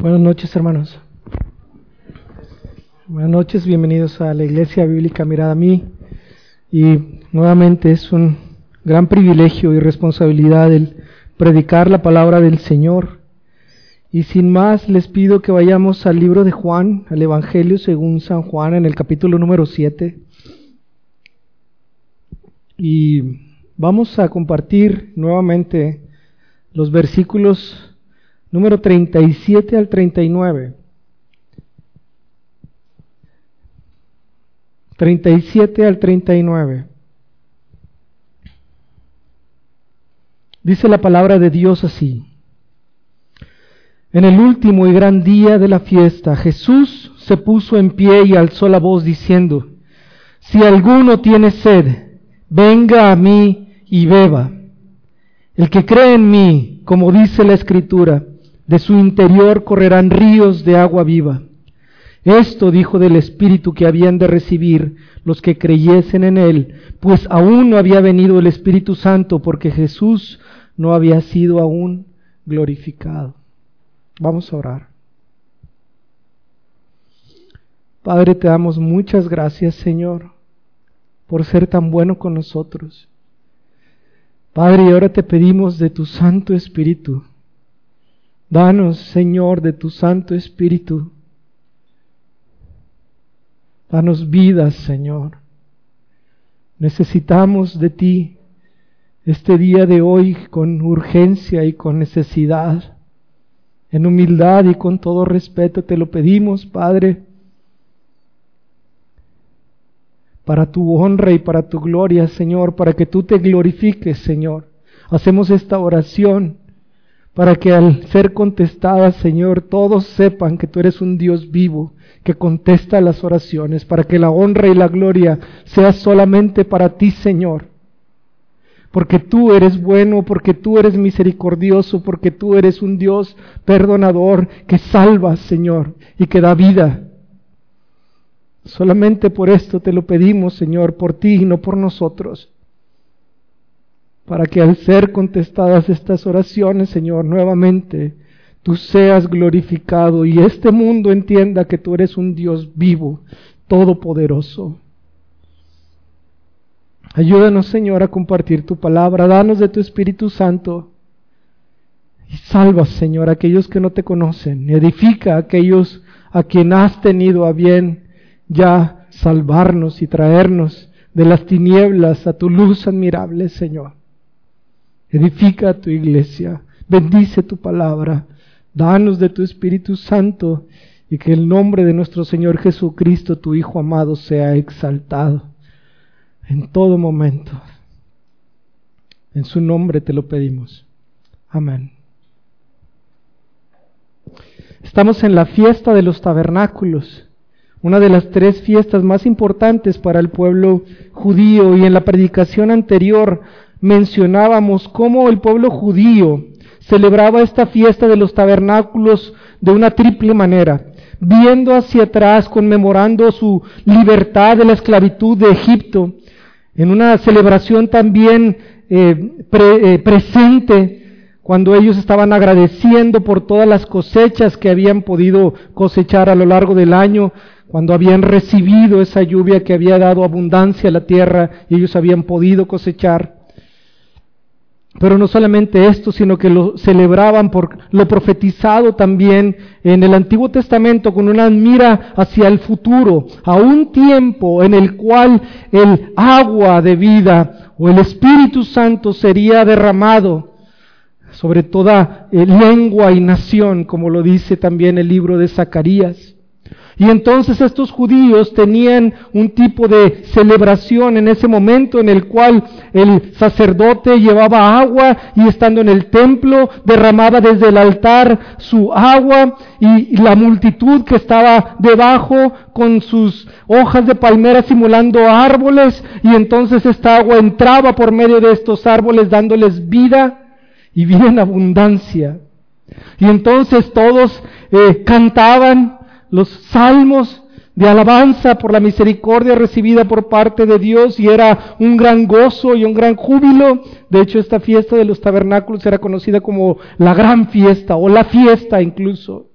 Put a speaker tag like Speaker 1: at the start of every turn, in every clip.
Speaker 1: Buenas noches, hermanos. Buenas noches, bienvenidos a la Iglesia Bíblica Mirada a mí. Y nuevamente es un gran privilegio y responsabilidad el predicar la palabra del Señor. Y sin más, les pido que vayamos al libro de Juan, al Evangelio según San Juan, en el capítulo número 7. Y vamos a compartir nuevamente los versículos número 37 al 39. 37 al 39. Dice la palabra de Dios así. En el último y gran día de la fiesta, Jesús se puso en pie y alzó la voz diciendo, Si alguno tiene sed, venga a mí y beba. El que cree en mí, como dice la Escritura, de su interior correrán ríos de agua viva. Esto dijo del Espíritu que habían de recibir los que creyesen en Él, pues aún no había venido el Espíritu Santo porque Jesús no había sido aún glorificado. Vamos a orar. Padre, te damos muchas gracias, Señor, por ser tan bueno con nosotros. Padre, ahora te pedimos de tu Santo Espíritu Danos, Señor, de tu Santo Espíritu. Danos vidas, Señor. Necesitamos de ti este día de hoy con urgencia y con necesidad. En humildad y con todo respeto te lo pedimos, Padre, para tu honra y para tu gloria, Señor, para que tú te glorifiques, Señor. Hacemos esta oración para que al ser contestada, Señor, todos sepan que tú eres un Dios vivo, que contesta las oraciones, para que la honra y la gloria sea solamente para ti, Señor. Porque tú eres bueno, porque tú eres misericordioso, porque tú eres un Dios perdonador que salva, Señor, y que da vida. Solamente por esto te lo pedimos, Señor, por ti y no por nosotros para que al ser contestadas estas oraciones, Señor, nuevamente tú seas glorificado y este mundo entienda que tú eres un Dios vivo, todopoderoso. Ayúdanos, Señor, a compartir tu palabra, danos de tu Espíritu Santo y salva, Señor, a aquellos que no te conocen, edifica a aquellos a quien has tenido a bien ya salvarnos y traernos de las tinieblas a tu luz admirable, Señor. Edifica tu iglesia, bendice tu palabra, danos de tu Espíritu Santo y que el nombre de nuestro Señor Jesucristo, tu Hijo amado, sea exaltado en todo momento. En su nombre te lo pedimos. Amén. Estamos en la fiesta de los tabernáculos, una de las tres fiestas más importantes para el pueblo judío y en la predicación anterior mencionábamos cómo el pueblo judío celebraba esta fiesta de los tabernáculos de una triple manera, viendo hacia atrás, conmemorando su libertad de la esclavitud de Egipto, en una celebración también eh, eh, presente, cuando ellos estaban agradeciendo por todas las cosechas que habían podido cosechar a lo largo del año, cuando habían recibido esa lluvia que había dado abundancia a la tierra y ellos habían podido cosechar. Pero no solamente esto, sino que lo celebraban por lo profetizado también en el Antiguo Testamento con una mira hacia el futuro, a un tiempo en el cual el agua de vida o el Espíritu Santo sería derramado sobre toda eh, lengua y nación, como lo dice también el libro de Zacarías. Y entonces estos judíos tenían un tipo de celebración en ese momento en el cual el sacerdote llevaba agua y estando en el templo derramaba desde el altar su agua y la multitud que estaba debajo con sus hojas de palmera simulando árboles y entonces esta agua entraba por medio de estos árboles dándoles vida y vida en abundancia. Y entonces todos eh, cantaban los salmos de alabanza por la misericordia recibida por parte de Dios y era un gran gozo y un gran júbilo. De hecho, esta fiesta de los tabernáculos era conocida como la gran fiesta o la fiesta incluso.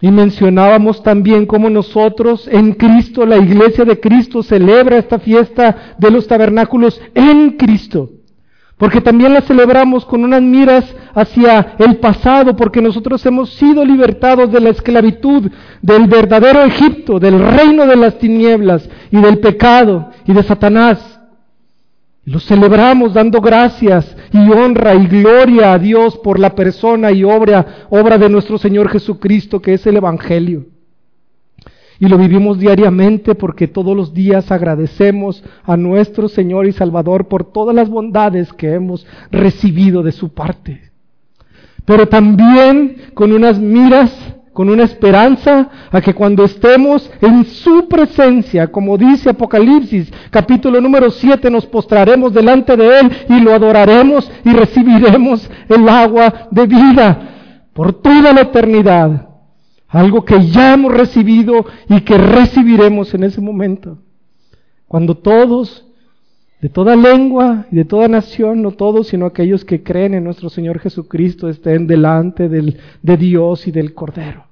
Speaker 1: Y mencionábamos también cómo nosotros en Cristo, la iglesia de Cristo, celebra esta fiesta de los tabernáculos en Cristo. Porque también la celebramos con unas miras hacia el pasado, porque nosotros hemos sido libertados de la esclavitud, del verdadero Egipto, del reino de las tinieblas y del pecado y de Satanás. Lo celebramos dando gracias y honra y gloria a Dios por la persona y obra, obra de nuestro Señor Jesucristo, que es el Evangelio. Y lo vivimos diariamente porque todos los días agradecemos a nuestro Señor y Salvador por todas las bondades que hemos recibido de su parte. Pero también con unas miras con una esperanza a que cuando estemos en su presencia, como dice Apocalipsis capítulo número 7, nos postraremos delante de Él y lo adoraremos y recibiremos el agua de vida por toda la eternidad. Algo que ya hemos recibido y que recibiremos en ese momento. Cuando todos, de toda lengua y de toda nación, no todos, sino aquellos que creen en nuestro Señor Jesucristo, estén delante del, de Dios y del Cordero.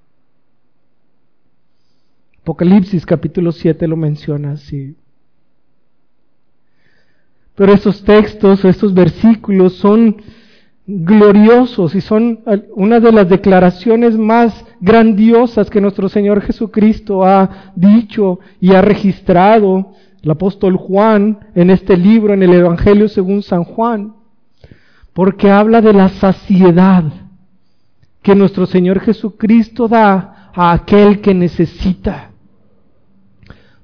Speaker 1: Apocalipsis capítulo 7 lo menciona así. Pero estos textos, estos versículos son gloriosos y son una de las declaraciones más grandiosas que nuestro Señor Jesucristo ha dicho y ha registrado el apóstol Juan en este libro, en el Evangelio según San Juan, porque habla de la saciedad que nuestro Señor Jesucristo da a aquel que necesita.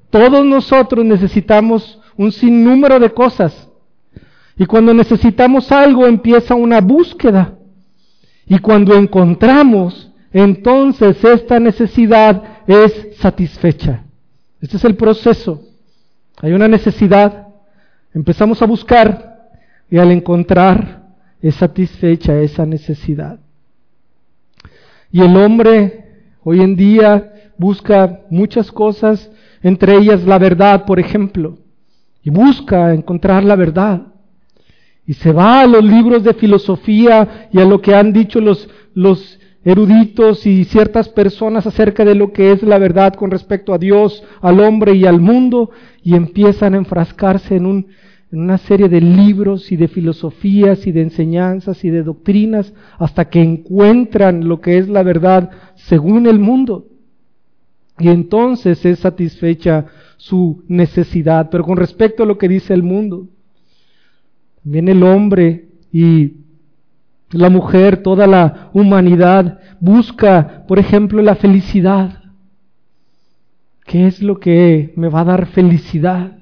Speaker 1: Todos nosotros necesitamos un sinnúmero de cosas. Y cuando necesitamos algo empieza una búsqueda. Y cuando encontramos, entonces esta necesidad es satisfecha. Este es el proceso. Hay una necesidad, empezamos a buscar y al encontrar es satisfecha esa necesidad. Y el hombre hoy en día busca muchas cosas entre ellas la verdad, por ejemplo, y busca encontrar la verdad. Y se va a los libros de filosofía y a lo que han dicho los, eruditos y ciertas personas acerca de lo que es la verdad con respecto a Dios, al hombre y al mundo, y empiezan a enfrascarse en, en una serie de libros y de filosofías y de enseñanzas y de doctrinas hasta que encuentran lo que es la verdad según el mundo y entonces es satisfecha su necesidad. Pero con respecto a lo que dice el mundo, también el hombre y la mujer, toda la humanidad busca, por ejemplo, la felicidad. ¿Qué es lo que me va a dar felicidad?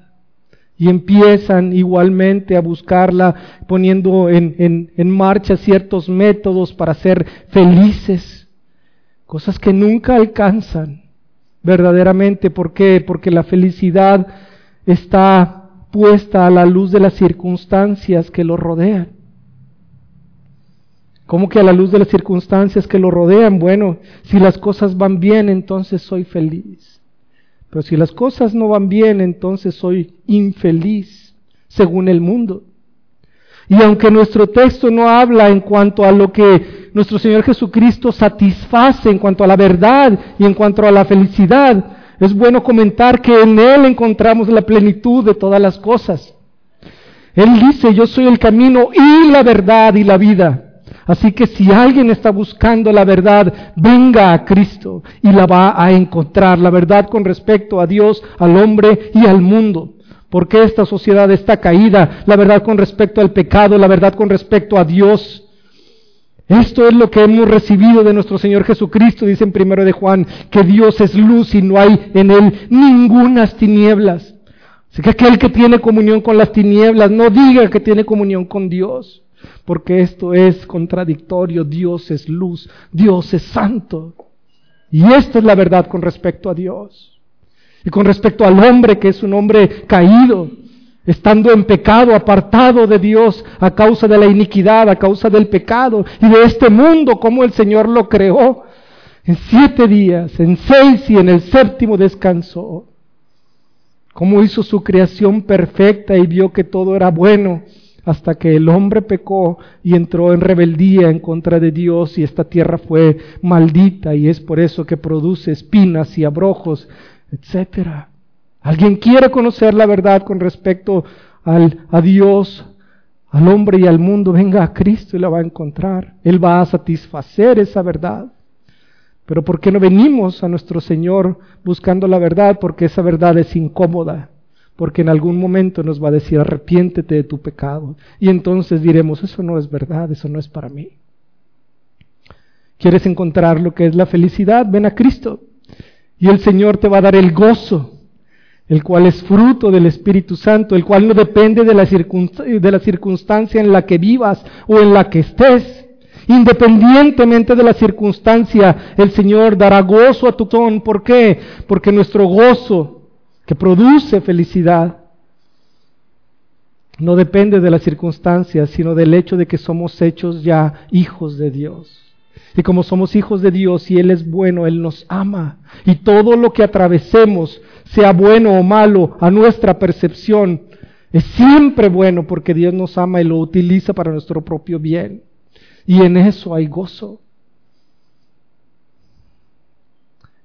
Speaker 1: Y empiezan igualmente a buscarla poniendo en, en, en marcha ciertos métodos para ser felices, cosas que nunca alcanzan verdaderamente. ¿Por qué? Porque la felicidad está puesta a la luz de las circunstancias que lo rodean. ¿Cómo que a la luz de las circunstancias que lo rodean? Bueno, si las cosas van bien, entonces soy feliz. Pero si las cosas no van bien, entonces soy infeliz, según el mundo. Y aunque nuestro texto no habla en cuanto a lo que nuestro Señor Jesucristo satisface en cuanto a la verdad y en cuanto a la felicidad, es bueno comentar que en Él encontramos la plenitud de todas las cosas. Él dice, yo soy el camino y la verdad y la vida. Así que si alguien está buscando la verdad, venga a Cristo y la va a encontrar, la verdad con respecto a Dios, al hombre y al mundo. Porque esta sociedad está caída, la verdad con respecto al pecado, la verdad con respecto a Dios. Esto es lo que hemos recibido de nuestro Señor Jesucristo, dice en primero de Juan, que Dios es luz y no hay en él ningunas tinieblas. Así que aquel que tiene comunión con las tinieblas no diga que tiene comunión con Dios, porque esto es contradictorio. Dios es luz, Dios es santo. Y esta es la verdad con respecto a Dios. Y con respecto al hombre, que es un hombre caído, estando en pecado, apartado de Dios a causa de la iniquidad, a causa del pecado y de este mundo, como el Señor lo creó, en siete días, en seis y en el séptimo descansó. Cómo hizo su creación perfecta y vio que todo era bueno. hasta que el hombre pecó y entró en rebeldía en contra de Dios y esta tierra fue maldita y es por eso que produce espinas y abrojos, etcétera. ¿Alguien quiere conocer la verdad con respecto al, a Dios, al hombre y al mundo? Venga a Cristo y la va a encontrar. Él va a satisfacer esa verdad. Pero ¿por qué no venimos a nuestro Señor buscando la verdad? Porque esa verdad es incómoda porque en algún momento nos va a decir arrepiéntete de tu pecado. Y entonces diremos, eso no es verdad, eso no es para mí. ¿Quieres encontrar lo que es la felicidad? Ven a Cristo. Y el Señor te va a dar el gozo, el cual es fruto del Espíritu Santo, el cual no depende de la, de la circunstancia en la que vivas o en la que estés. Independientemente de la circunstancia, el Señor dará gozo a tu ton. ¿Por qué? Porque nuestro gozo que produce felicidad, no depende de las circunstancias, sino del hecho de que somos hechos ya hijos de Dios. Y como somos hijos de Dios y Él es bueno, Él nos ama. Y todo lo que atravesemos, sea bueno o malo a nuestra percepción, es siempre bueno porque Dios nos ama y lo utiliza para nuestro propio bien. Y en eso hay gozo.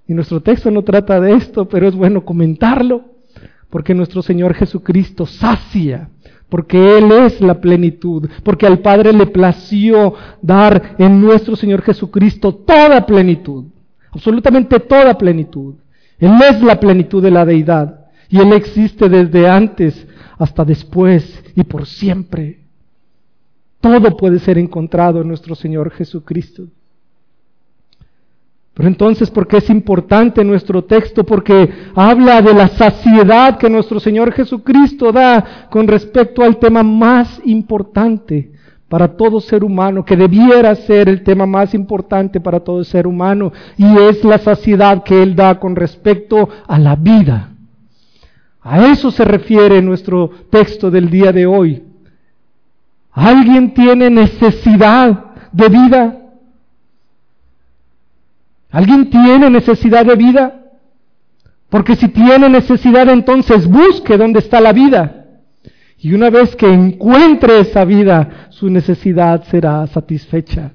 Speaker 1: Y nuestro texto no trata de esto, pero es bueno comentarlo, porque nuestro Señor Jesucristo sacia, porque Él es la plenitud, porque al Padre le plació dar en nuestro Señor Jesucristo toda plenitud, absolutamente toda plenitud. Él es la plenitud de la deidad y Él existe desde antes hasta después y por siempre. Todo puede ser encontrado en nuestro Señor Jesucristo. Pero entonces, ¿por qué es importante nuestro texto? Porque habla de la saciedad que nuestro Señor Jesucristo da con respecto al tema más importante para todo ser humano, que debiera ser el tema más importante para todo ser humano, y es la saciedad que Él da con respecto a la vida. A eso se refiere nuestro texto del día de hoy. ¿Alguien tiene necesidad de vida? ¿Alguien tiene necesidad de vida? Porque si tiene necesidad, entonces busque dónde está la vida. Y una vez que encuentre esa vida, su necesidad será satisfecha.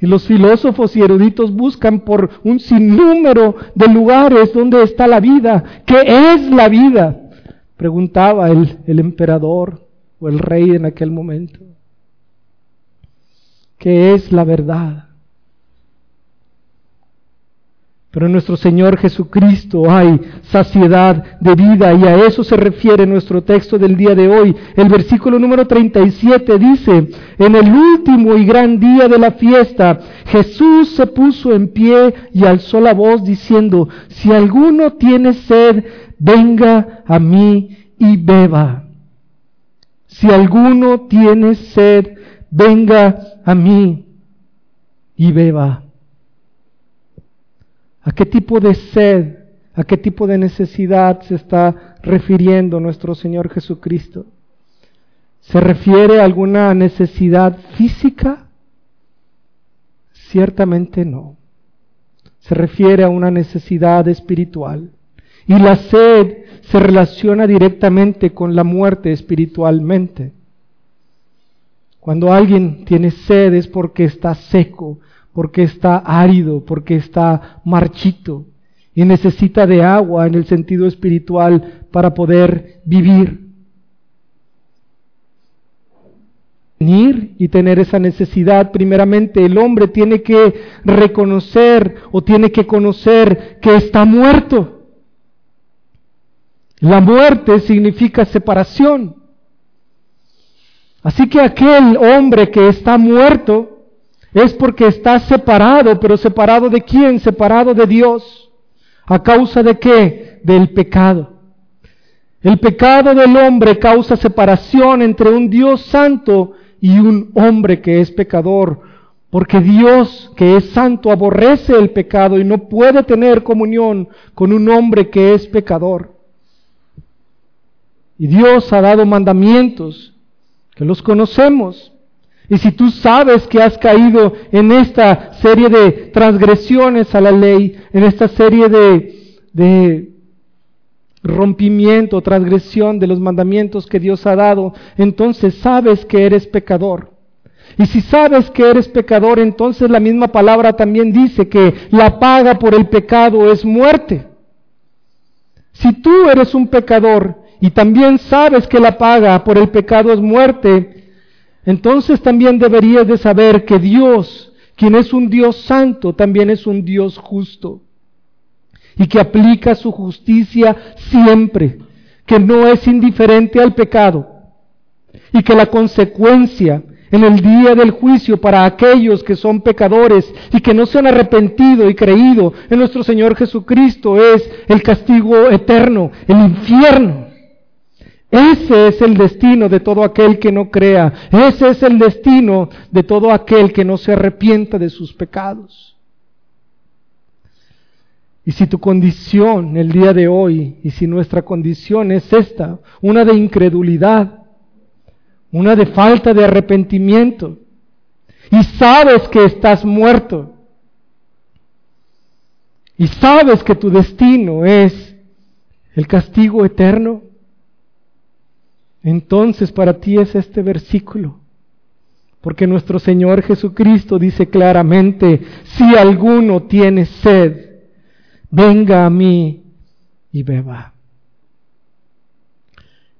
Speaker 1: Y los filósofos y eruditos buscan por un sinnúmero de lugares donde está la vida. ¿Qué es la vida? Preguntaba el, el emperador o el rey en aquel momento que es la verdad. Pero nuestro Señor Jesucristo hay saciedad de vida y a eso se refiere nuestro texto del día de hoy. El versículo número 37 dice, en el último y gran día de la fiesta, Jesús se puso en pie y alzó la voz diciendo, si alguno tiene sed, venga a mí y beba. Si alguno tiene sed, venga a mí y beba. ¿A qué tipo de sed, a qué tipo de necesidad se está refiriendo nuestro Señor Jesucristo? ¿Se refiere a alguna necesidad física? Ciertamente no. Se refiere a una necesidad espiritual. Y la sed se relaciona directamente con la muerte espiritualmente. Cuando alguien tiene sed es porque está seco, porque está árido, porque está marchito y necesita de agua en el sentido espiritual para poder vivir. Venir y tener esa necesidad, primeramente el hombre tiene que reconocer o tiene que conocer que está muerto. La muerte significa separación. Así que aquel hombre que está muerto es porque está separado, pero separado de quién? Separado de Dios. ¿A causa de qué? Del pecado. El pecado del hombre causa separación entre un Dios santo y un hombre que es pecador, porque Dios que es santo aborrece el pecado y no puede tener comunión con un hombre que es pecador. Y Dios ha dado mandamientos que los conocemos. Y si tú sabes que has caído en esta serie de transgresiones a la ley, en esta serie de, de rompimiento, transgresión de los mandamientos que Dios ha dado, entonces sabes que eres pecador. Y si sabes que eres pecador, entonces la misma palabra también dice que la paga por el pecado es muerte. Si tú eres un pecador y también sabes que la paga por el pecado es muerte, entonces también deberías de saber que Dios, quien es un Dios santo, también es un Dios justo y que aplica su justicia siempre, que no es indiferente al pecado y que la consecuencia en el día del juicio para aquellos que son pecadores y que no se han arrepentido y creído en nuestro Señor Jesucristo es el castigo eterno, el infierno. Ese es el destino de todo aquel que no crea. Ese es el destino de todo aquel que no se arrepienta de sus pecados. Y si tu condición el día de hoy, y si nuestra condición es esta, una de incredulidad, una de falta de arrepentimiento, y sabes que estás muerto, y sabes que tu destino es el castigo eterno, entonces para ti es este versículo. Porque nuestro Señor Jesucristo dice claramente, si alguno tiene sed, venga a mí y beba.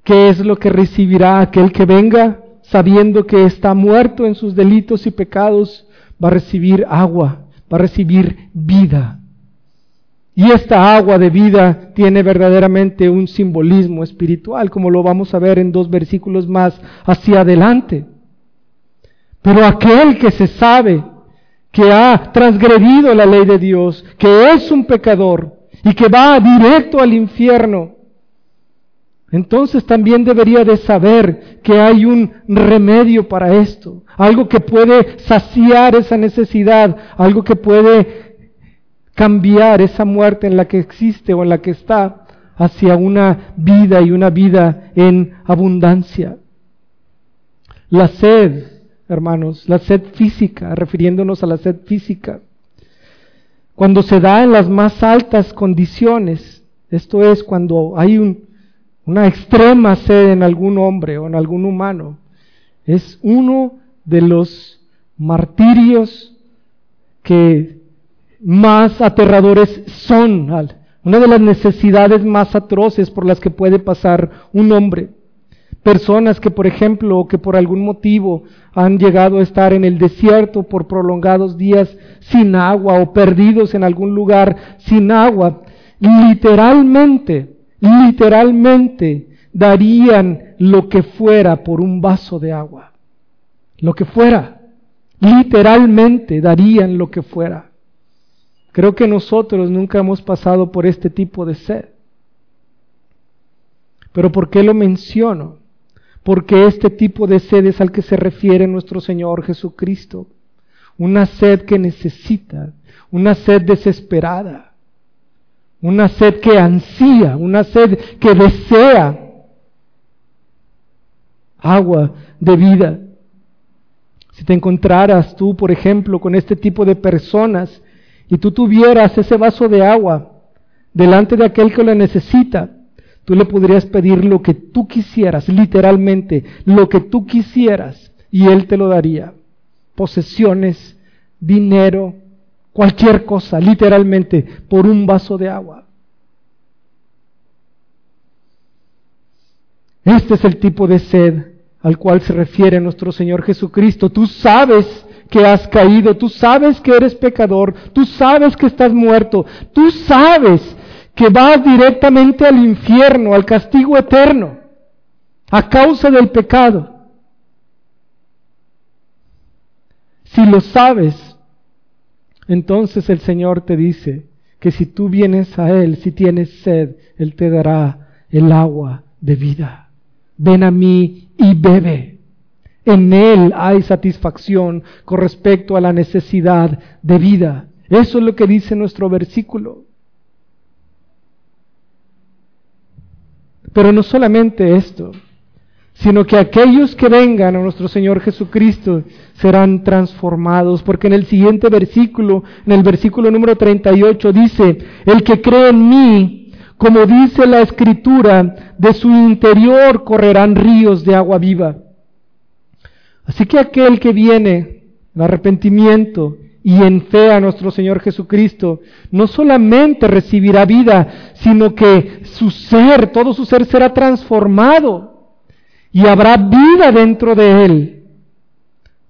Speaker 1: ¿Qué es lo que recibirá aquel que venga sabiendo que está muerto en sus delitos y pecados? Va a recibir agua, va a recibir vida. Y esta agua de vida tiene verdaderamente un simbolismo espiritual, como lo vamos a ver en dos versículos más hacia adelante. Pero aquel que se sabe que ha transgredido la ley de Dios, que es un pecador y que va directo al infierno, entonces también debería de saber que hay un remedio para esto, algo que puede saciar esa necesidad, algo que puede cambiar esa muerte en la que existe o en la que está hacia una vida y una vida en abundancia. La sed hermanos, la sed física, refiriéndonos a la sed física. Cuando se da en las más altas condiciones, esto es cuando hay una extrema sed en algún hombre o en algún humano, es uno de los martirios que más aterradores son, una de las necesidades más atroces por las que puede pasar un hombre. Personas que, por ejemplo, que por algún motivo han llegado a estar en el desierto por prolongados días sin agua o perdidos en algún lugar sin agua, literalmente, literalmente darían lo que fuera por un vaso de agua. Lo que fuera. Literalmente darían lo que fuera. Creo que nosotros nunca hemos pasado por este tipo de sed. Pero ¿por qué lo menciono? porque este tipo de sed es al que se refiere nuestro Señor Jesucristo. Una sed que necesita, una sed desesperada, una sed que ansía, una sed que desea agua de vida. Si te encontraras tú, por ejemplo, con este tipo de personas y tú tuvieras ese vaso de agua delante de aquel que lo necesita, Tú le podrías pedir lo que tú quisieras, literalmente, lo que tú quisieras, y Él te lo daría. Posesiones, dinero, cualquier cosa, literalmente, por un vaso de agua. Este es el tipo de sed al cual se refiere nuestro Señor Jesucristo. Tú sabes que has caído, tú sabes que eres pecador, tú sabes que estás muerto, tú sabes que vas directamente al infierno, al castigo eterno, a causa del pecado. Si lo sabes, entonces el Señor te dice que si tú vienes a Él, si tienes sed, Él te dará el agua de vida. Ven a mí y bebe. En Él hay satisfacción con respecto a la necesidad de vida. Eso es lo que dice nuestro versículo. Pero no solamente esto, sino que aquellos que vengan a nuestro Señor Jesucristo serán transformados, porque en el siguiente versículo, en el versículo número 38 dice, el que cree en mí, Como dice la escritura, de su interior correrán ríos de agua viva. Así que aquel que viene en arrepentimiento y en fe a nuestro Señor Jesucristo, no solamente recibirá vida, sino que su ser, todo su ser será transformado y habrá vida dentro de él.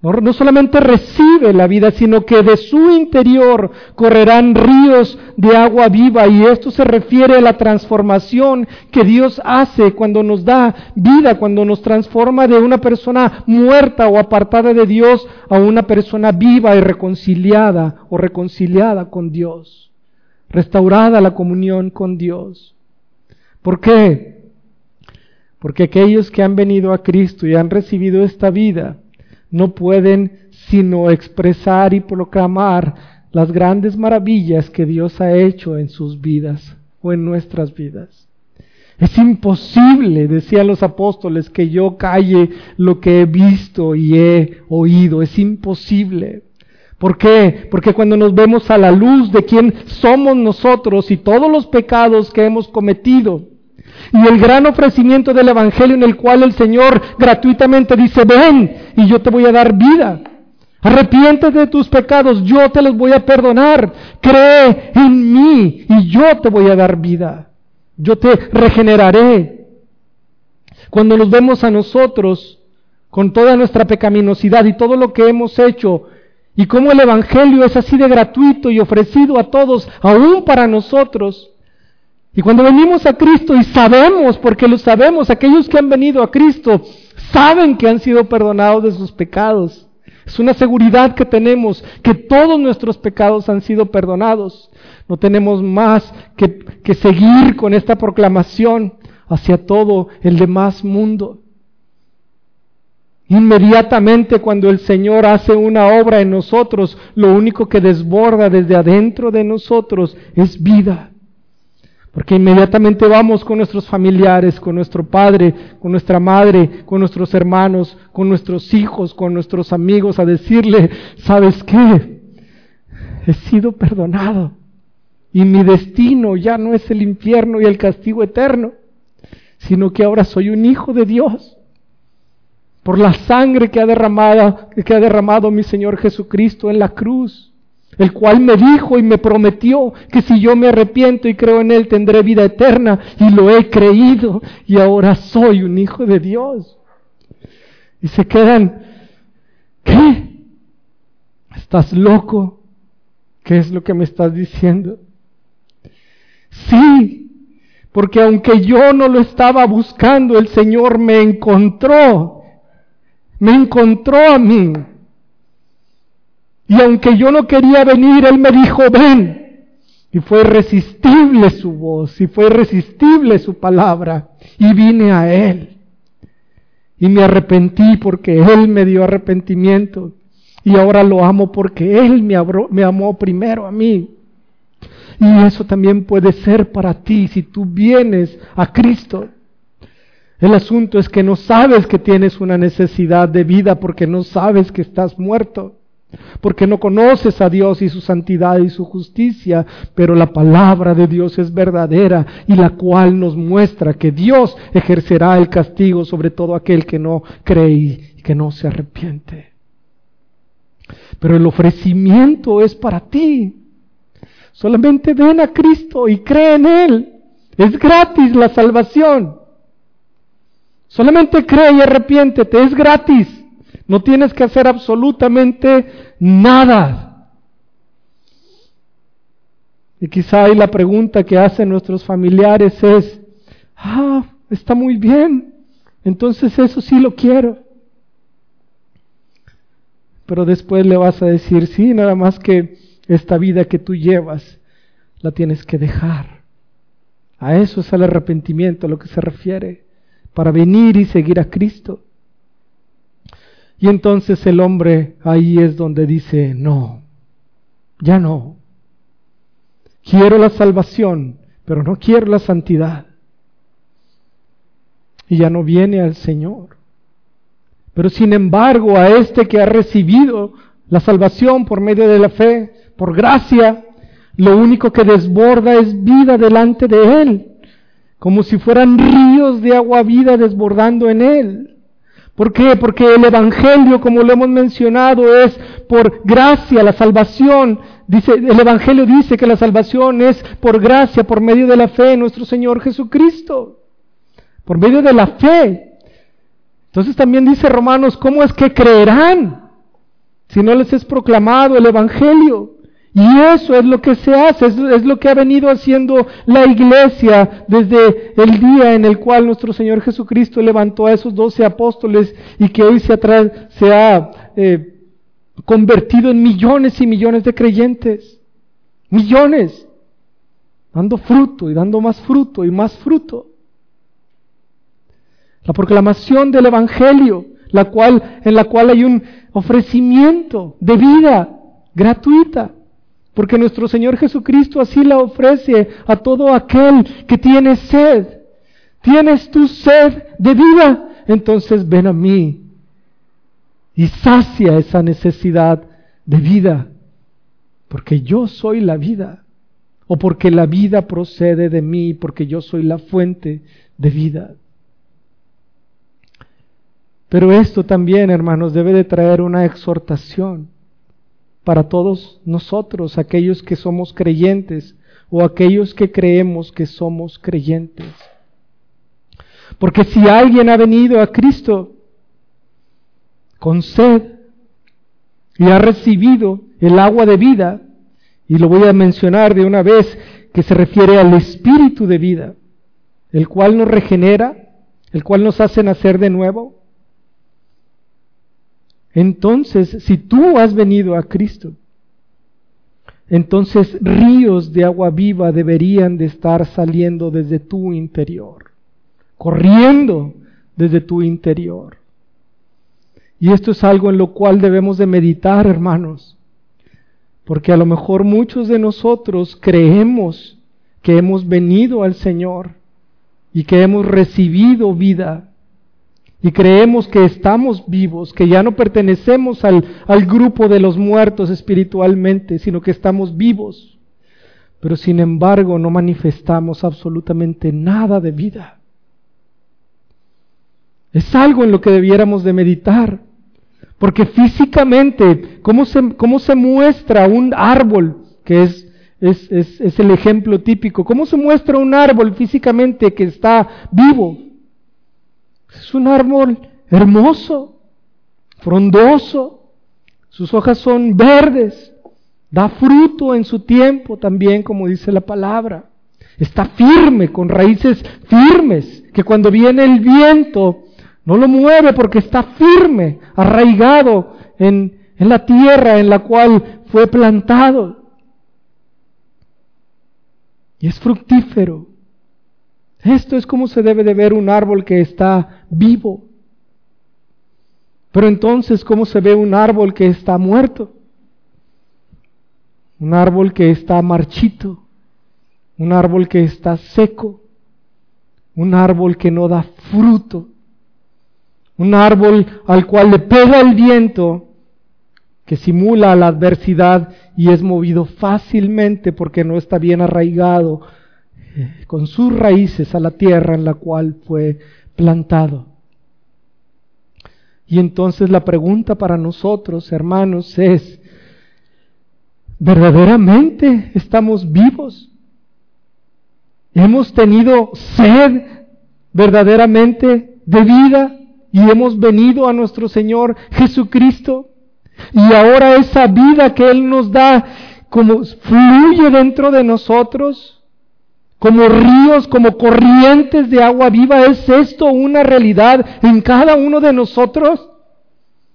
Speaker 1: No, solamente recibe la vida, sino que de su interior correrán ríos de agua viva. Y esto se refiere a la transformación que Dios hace cuando nos da vida, cuando nos transforma de una persona muerta o apartada de Dios a una persona viva y reconciliada o reconciliada con Dios. Restaurada la comunión con Dios. ¿Por qué? Porque aquellos que han venido a Cristo y han recibido esta vida, no pueden sino expresar y proclamar las grandes maravillas que Dios ha hecho en sus vidas o en nuestras vidas. Es imposible, decían los apóstoles, que yo calle lo que he visto y he oído. Es imposible. ¿Por qué? Porque cuando nos vemos a la luz de quién somos nosotros y todos los pecados que hemos cometido, y el gran ofrecimiento del Evangelio en el cual el Señor gratuitamente dice, ven y yo te voy a dar vida. Arrepiéntete de tus pecados, yo te los voy a perdonar. Cree en mí y yo te voy a dar vida. Yo te regeneraré. Cuando nos vemos a nosotros con toda nuestra pecaminosidad y todo lo que hemos hecho, y como el Evangelio es así de gratuito y ofrecido a todos, aún para nosotros, y cuando venimos a Cristo y sabemos, porque lo sabemos, aquellos que han venido a Cristo saben que han sido perdonados de sus pecados. Es una seguridad que tenemos, que todos nuestros pecados han sido perdonados. No tenemos más que, que seguir con esta proclamación hacia todo el demás mundo. Inmediatamente cuando el Señor hace una obra en nosotros, lo único que desborda desde adentro de nosotros es vida. Porque inmediatamente vamos con nuestros familiares, con nuestro padre, con nuestra madre, con nuestros hermanos, con nuestros hijos, con nuestros amigos a decirle, ¿sabes qué? He sido perdonado y mi destino ya no es el infierno y el castigo eterno, sino que ahora soy un hijo de Dios por la sangre que ha derramado, que ha derramado mi Señor Jesucristo en la cruz el cual me dijo y me prometió que si yo me arrepiento y creo en Él tendré vida eterna, y lo he creído, y ahora soy un hijo de Dios. Y se quedan, ¿qué? ¿Estás loco? ¿Qué es lo que me estás diciendo? Sí, porque aunque yo no lo estaba buscando, el Señor me encontró, me encontró a mí y aunque yo no quería venir, Él me dijo, ven. Y fue irresistible su voz, y fue irresistible su palabra. Y vine a Él. Y me arrepentí porque Él me dio arrepentimiento. Y ahora lo amo porque Él me, me amó primero a mí. Y eso también puede ser para ti si tú vienes a Cristo. El asunto es que no sabes que tienes una necesidad de vida porque no sabes que estás muerto porque no conoces a Dios y su santidad y su justicia, pero la palabra de Dios es verdadera y la cual nos muestra que Dios ejercerá el castigo sobre todo aquel que no cree y que no se arrepiente. Pero el ofrecimiento es para ti. Solamente ven a Cristo y cree en Él. Es gratis la salvación. Solamente cree y arrepiéntete, es gratis. No tienes que hacer absolutamente nada. Y quizá ahí la pregunta que hacen nuestros familiares es, ah, está muy bien, entonces eso sí lo quiero. Pero después le vas a decir, sí, nada más que esta vida que tú llevas, la tienes que dejar. A eso es el arrepentimiento a lo que se refiere, para venir y seguir a Cristo. Y entonces el hombre ahí es donde dice, no, ya no. Quiero la salvación, pero no quiero la santidad. Y ya no viene al Señor. Pero sin embargo, a este que ha recibido la salvación por medio de la fe, por gracia, lo único que desborda es vida delante de Él. como si fueran ríos de agua vida desbordando en él. ¿Por qué? Porque el Evangelio, como lo hemos mencionado, es por gracia, la salvación. Dice, el Evangelio dice que la salvación es por gracia, por medio de la fe en nuestro Señor Jesucristo. Por medio de la fe. Entonces también dice Romanos, ¿cómo es que creerán si no les es proclamado el Evangelio? Y eso es lo que se hace, es, lo que ha venido haciendo la iglesia desde el día en el cual nuestro Señor Jesucristo levantó a esos doce apóstoles y que hoy se, se ha eh, convertido en millones y millones de creyentes. Millones. Dando fruto y dando más fruto y más fruto. La proclamación del Evangelio, la cual, en la cual hay un ofrecimiento de vida gratuita porque nuestro Señor Jesucristo así la ofrece a todo aquel que tiene sed. ¿Tienes tu sed de vida? Entonces ven a mí y sacia esa necesidad de vida, porque yo soy la vida, o porque la vida procede de mí, porque yo soy la fuente de vida. Pero esto también, hermanos, debe de traer una exhortación para todos nosotros, aquellos que somos creyentes o aquellos que creemos que somos creyentes. Porque si alguien ha venido a Cristo con sed y ha recibido el agua de vida, y lo voy a mencionar de una vez, que se refiere al espíritu de vida, el cual nos regenera, el cual nos hace nacer de nuevo, entonces, si tú has venido a Cristo, entonces ríos de agua viva deberían de estar saliendo desde tu interior, corriendo desde tu interior. Y esto es algo en lo cual debemos de meditar, hermanos, porque a lo mejor muchos de nosotros creemos que hemos venido al Señor y que hemos recibido vida y creemos que estamos vivos, que ya no pertenecemos al, al, grupo de los muertos espiritualmente, sino que estamos vivos. Pero sin embargo no manifestamos absolutamente nada de vida. Es algo en lo que debiéramos de meditar. Porque físicamente, ¿cómo se, cómo se muestra un árbol, que es, es, es, es el ejemplo típico? ¿Cómo se muestra un árbol físicamente que está vivo? Es un árbol hermoso, frondoso, sus hojas son verdes, da fruto en su tiempo también, como dice la palabra. Está firme, con raíces firmes, que cuando viene el viento no lo mueve porque está firme, arraigado en, en la tierra en la cual fue plantado. Y es fructífero. Esto es como se debe de ver un árbol que está vivo. Pero entonces, ¿cómo se ve un árbol que está muerto? Un árbol que está marchito, un árbol que está seco, un árbol que no da fruto, un árbol al cual le pega el viento, que simula la adversidad y es movido fácilmente porque no está bien arraigado con sus raíces a la tierra en la cual fue plantado. Y entonces la pregunta para nosotros, hermanos, es, ¿verdaderamente estamos vivos? ¿Hemos tenido sed verdaderamente de vida y hemos venido a nuestro Señor Jesucristo? Y ahora esa vida que Él nos da, como fluye dentro de nosotros, como ríos, como corrientes de agua viva. ¿Es esto una realidad en cada uno de nosotros?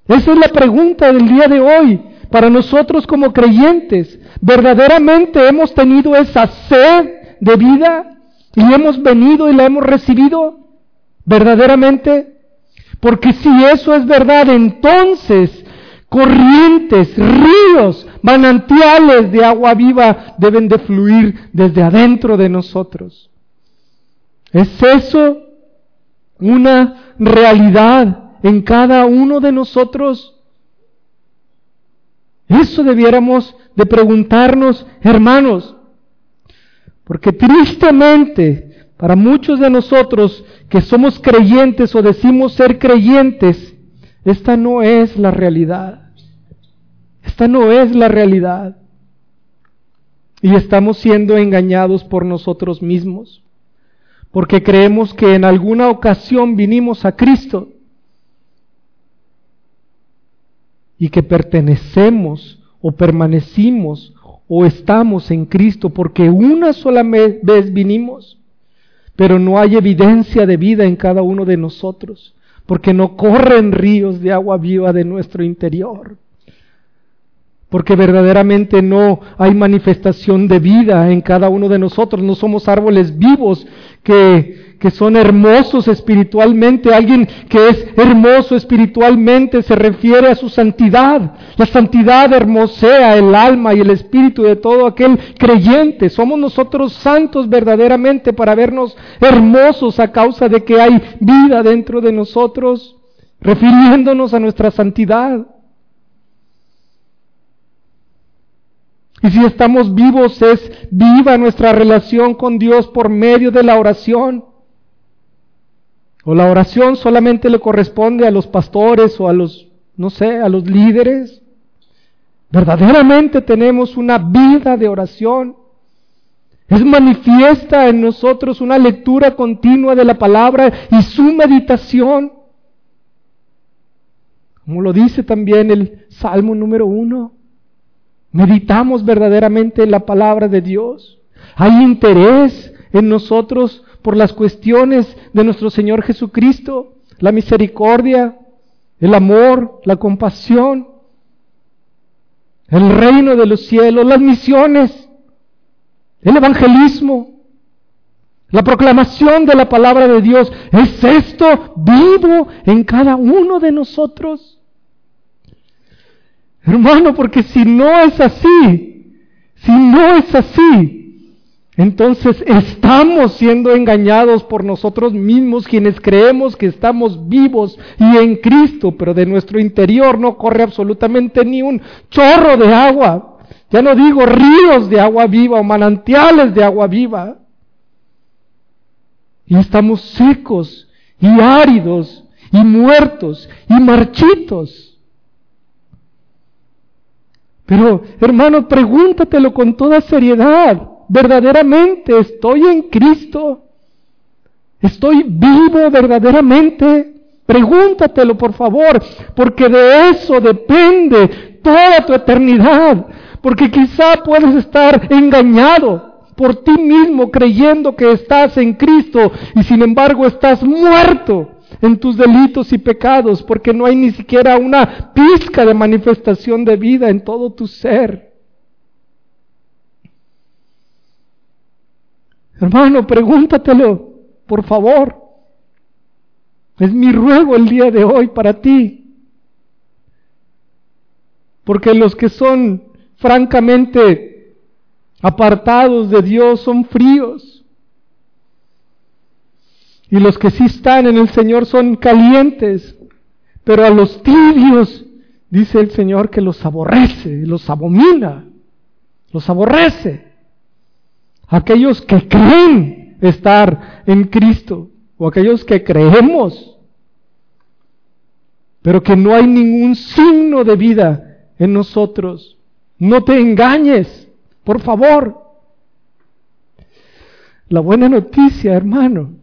Speaker 1: Esa es la pregunta del día de hoy para nosotros como creyentes. ¿Verdaderamente hemos tenido esa sed de vida y hemos venido y la hemos recibido? ¿Verdaderamente? Porque si eso es verdad, entonces corrientes, ríos, manantiales de agua viva deben de fluir desde adentro de nosotros. ¿Es eso una realidad en cada uno de nosotros? Eso debiéramos de preguntarnos, hermanos, porque tristemente para muchos de nosotros que somos creyentes o decimos ser creyentes, esta no es la realidad. Esta no es la realidad. Y estamos siendo engañados por nosotros mismos, porque creemos que en alguna ocasión vinimos a Cristo y que pertenecemos o permanecimos o estamos en Cristo porque una sola vez vinimos, pero no hay evidencia de vida en cada uno de nosotros, porque no corren ríos de agua viva de nuestro interior, porque verdaderamente no hay manifestación de vida en cada uno de nosotros, no somos árboles vivos que que son hermosos espiritualmente. Alguien que es hermoso espiritualmente se refiere a su santidad. La santidad hermosea el alma y el espíritu de todo aquel creyente. Somos nosotros santos verdaderamente para vernos hermosos a causa de que hay vida dentro de nosotros, refiriéndonos a nuestra santidad. Y si estamos vivos es viva nuestra relación con Dios por medio de la oración. O la oración solamente le corresponde a los pastores o a los, no sé, a los líderes. Verdaderamente tenemos una vida de oración. Es manifiesta en nosotros una lectura continua de la palabra y su meditación. Como lo dice también el Salmo número uno. Meditamos verdaderamente en la palabra de Dios. Hay interés en nosotros por las cuestiones de nuestro Señor Jesucristo, la misericordia, el amor, la compasión, el reino de los cielos, las misiones, el evangelismo, la proclamación de la palabra de Dios. ¿Es esto vivo en cada uno de nosotros? Hermano, porque si no es así, si no es así, entonces estamos siendo engañados por nosotros mismos quienes creemos que estamos vivos y en Cristo, pero de nuestro interior no corre absolutamente ni un chorro de agua. Ya no digo ríos de agua viva o manantiales de agua viva. Y estamos secos y áridos y muertos y marchitos. Pero hermano, pregúntatelo con toda seriedad verdaderamente estoy en Cristo? ¿Estoy vivo verdaderamente? Pregúntatelo, por favor, porque de eso depende toda tu eternidad. Porque quizá puedes estar engañado por ti mismo creyendo que estás en Cristo y sin embargo estás muerto en tus delitos y pecados porque no hay ni siquiera una pizca de manifestación de vida en todo tu ser. Hermano, pregúntatelo, por favor. Es mi ruego el día de hoy para ti. Porque los que son francamente apartados de Dios son fríos. Y los que sí están en el Señor son calientes. Pero a los tibios, dice el Señor, que los aborrece, los abomina, los aborrece aquellos que creen estar en Cristo o aquellos que creemos, pero que no hay ningún signo de vida en nosotros. No te engañes, por favor. La buena noticia, hermano,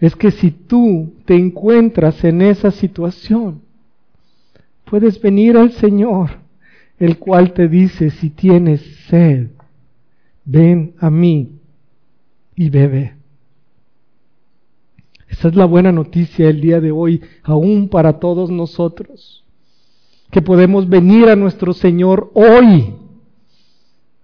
Speaker 1: es que si tú te encuentras en esa situación, puedes venir al Señor, el cual te dice si tienes sed, ven a mí y bebe. Esa es la buena noticia el día de hoy, aún para todos nosotros, que podemos venir a nuestro Señor hoy.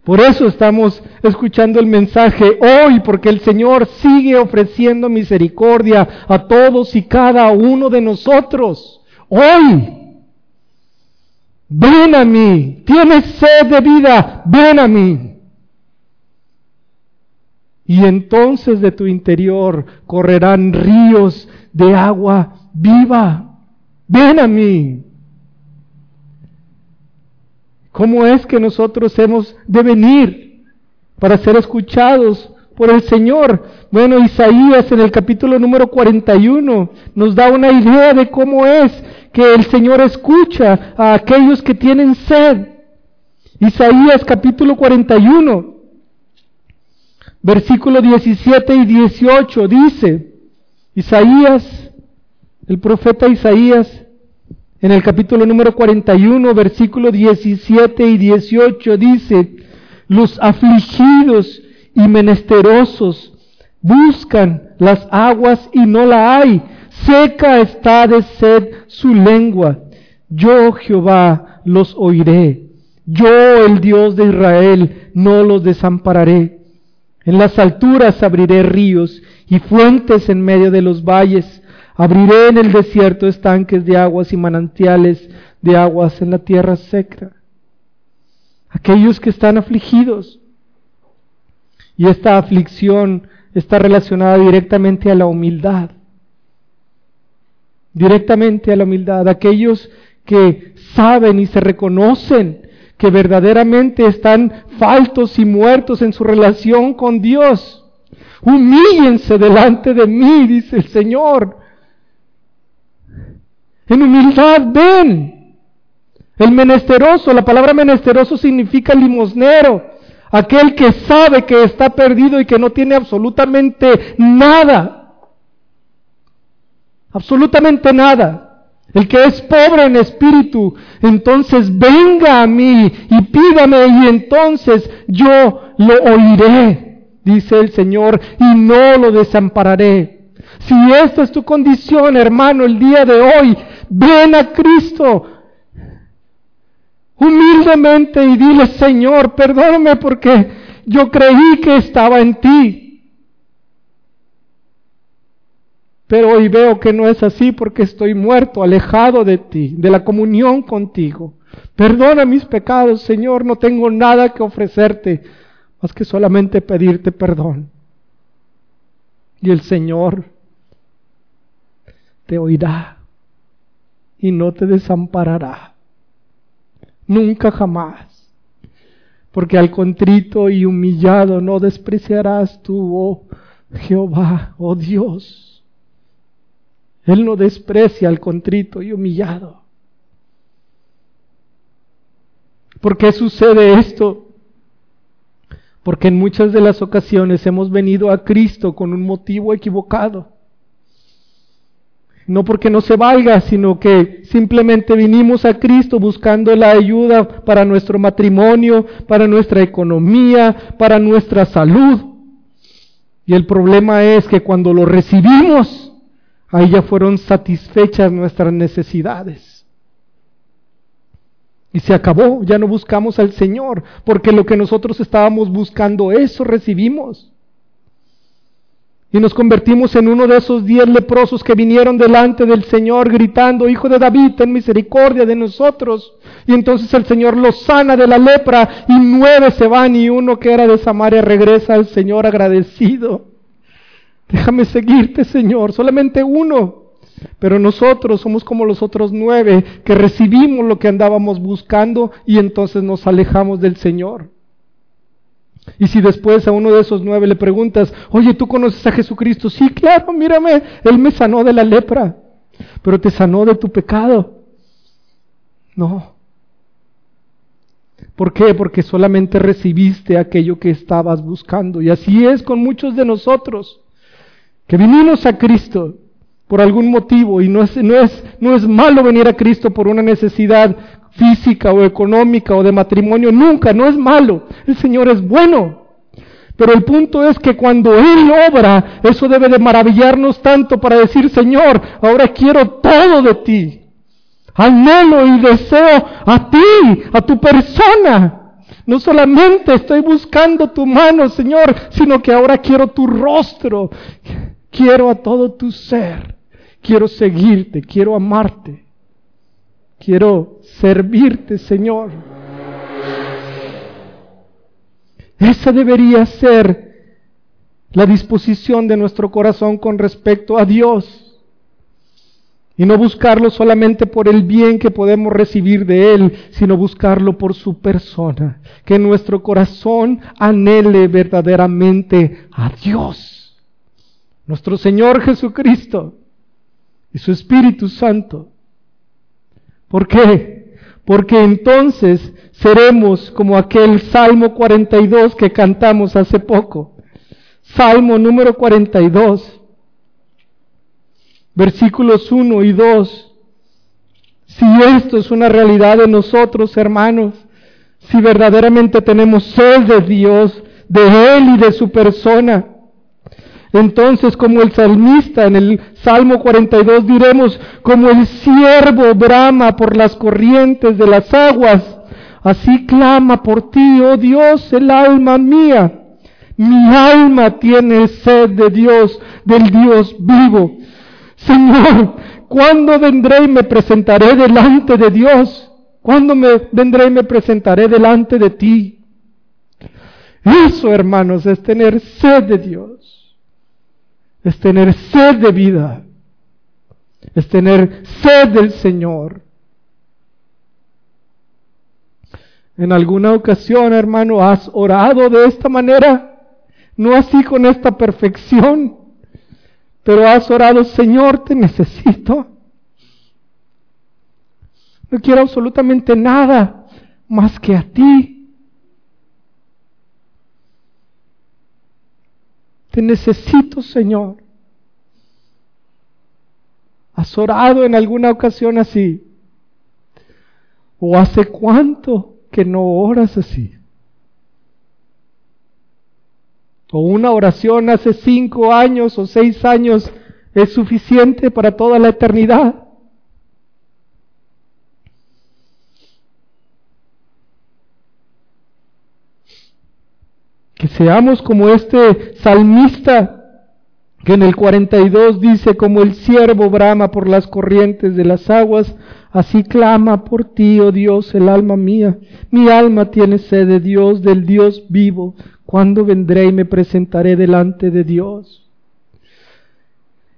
Speaker 1: Por eso estamos escuchando el mensaje hoy, porque el Señor sigue ofreciendo misericordia a todos y cada uno de nosotros. Hoy. Ven a mí. Tienes sed de vida. Ven a mí. Y entonces de tu interior correrán ríos de agua viva. Ven a mí. ¿Cómo es que nosotros hemos de venir para ser escuchados por el Señor. Bueno, Isaías en el capítulo número 41 nos da una idea de cómo es que el Señor escucha a aquellos que tienen sed. Isaías capítulo 41, versículo 17 y 18 dice, Isaías, el profeta Isaías, en el capítulo número 41, versículo 17 y 18 dice, los afligidos y menesterosos buscan las aguas y no la hay, seca está de sed su lengua. Yo Jehová los oiré, yo el Dios de Israel no los desampararé. En las alturas abriré ríos y fuentes en medio de los valles. Abriré en el desierto estanques de aguas y manantiales de aguas en la tierra seca. Aquellos que están afligidos. Y esta aflicción está relacionada directamente a la humildad. Directamente a la humildad. Aquellos que saben y se reconocen que verdaderamente están faltos y muertos en su relación con Dios. Humíllense delante de mí, dice el Señor. En humildad ven. El menesteroso, la palabra menesteroso significa limosnero. Aquel que sabe que está perdido y que no tiene absolutamente nada. Absolutamente nada. El que es pobre en espíritu, entonces venga a mí y pídame y entonces yo lo oiré, dice el Señor, y no lo desampararé. Si esta es tu condición, hermano, el día de hoy, ven a Cristo humildemente y dile, Señor, perdóname porque yo creí que estaba en ti. Pero hoy veo que no es así porque estoy muerto, alejado de ti, de la comunión contigo. Perdona mis pecados, Señor, no tengo nada que ofrecerte más que solamente pedirte perdón. Y el Señor te oirá y no te desamparará. Nunca jamás. Porque al contrito y humillado no despreciarás tú, oh Jehová, oh Dios. Él no desprecia al contrito y humillado. ¿Por qué sucede esto? Porque en muchas de las ocasiones hemos venido a Cristo con un motivo equivocado. No porque no se valga, sino que simplemente vinimos a Cristo buscando la ayuda para nuestro matrimonio, para nuestra economía, para nuestra salud. Y el problema es que cuando lo recibimos, ahí ya fueron satisfechas nuestras necesidades. Y se acabó, ya no buscamos al Señor, porque lo que nosotros estábamos buscando, eso recibimos. Y nos convertimos en uno de esos diez leprosos que vinieron delante del Señor gritando, Hijo de David, ten misericordia de nosotros. Y entonces el Señor los sana de la lepra y nueve se van y uno que era de Samaria regresa al Señor agradecido. Déjame seguirte, Señor, solamente uno. Pero nosotros somos como los otros nueve que recibimos lo que andábamos buscando y entonces nos alejamos del Señor. Y si después a uno de esos nueve le preguntas, oye, ¿tú conoces a Jesucristo? Sí, claro, mírame, Él me sanó de la lepra, pero te sanó de tu pecado. No. ¿Por qué? Porque solamente recibiste aquello que estabas buscando. Y así es con muchos de nosotros, que vinimos a Cristo por algún motivo, y no es, no es, no es malo venir a Cristo por una necesidad física o económica o de matrimonio, nunca, no es malo. El Señor es bueno. Pero el punto es que cuando Él obra, eso debe de maravillarnos tanto para decir, Señor, ahora quiero todo de ti. Anhelo y deseo a ti, a tu persona. No solamente estoy buscando tu mano, Señor, sino que ahora quiero tu rostro. Quiero a todo tu ser. Quiero seguirte, quiero amarte. Quiero servirte, Señor. Esa debería ser la disposición de nuestro corazón con respecto a Dios. Y no buscarlo solamente por el bien que podemos recibir de Él, sino buscarlo por su persona. Que nuestro corazón anhele verdaderamente a Dios, nuestro Señor Jesucristo y su Espíritu Santo. ¿Por qué? Porque entonces seremos como aquel Salmo 42 que cantamos hace poco. Salmo número 42 versículos 1 y 2. Si esto es una realidad de nosotros, hermanos, si verdaderamente tenemos sed de Dios, de Él y de su persona, entonces como el salmista en el Salmo 42 diremos, como el siervo brama por las corrientes de las aguas, así clama por ti, oh Dios, el alma mía. Mi alma tiene sed de Dios, del Dios vivo. Señor, ¿cuándo vendré y me presentaré delante de Dios? ¿Cuándo me vendré y me presentaré delante de ti? Eso, hermanos, es tener sed de Dios. Es tener sed de vida. Es tener sed del Señor. En alguna ocasión, hermano, has orado de esta manera, no así con esta perfección pero has orado, Señor, te necesito. No quiero absolutamente nada más que a ti. Te necesito, Señor. ¿Has orado en alguna ocasión así? ¿O hace cuánto que no oras así? o una oración hace cinco años o seis años es suficiente para toda la eternidad. Que seamos como este salmista que en el 42 dice, como el siervo brama por las corrientes de las aguas, así clama por ti, oh Dios, el alma mía. Mi alma tiene sed de Dios, del Dios vivo. ¿Cuándo vendré y me presentaré delante de Dios?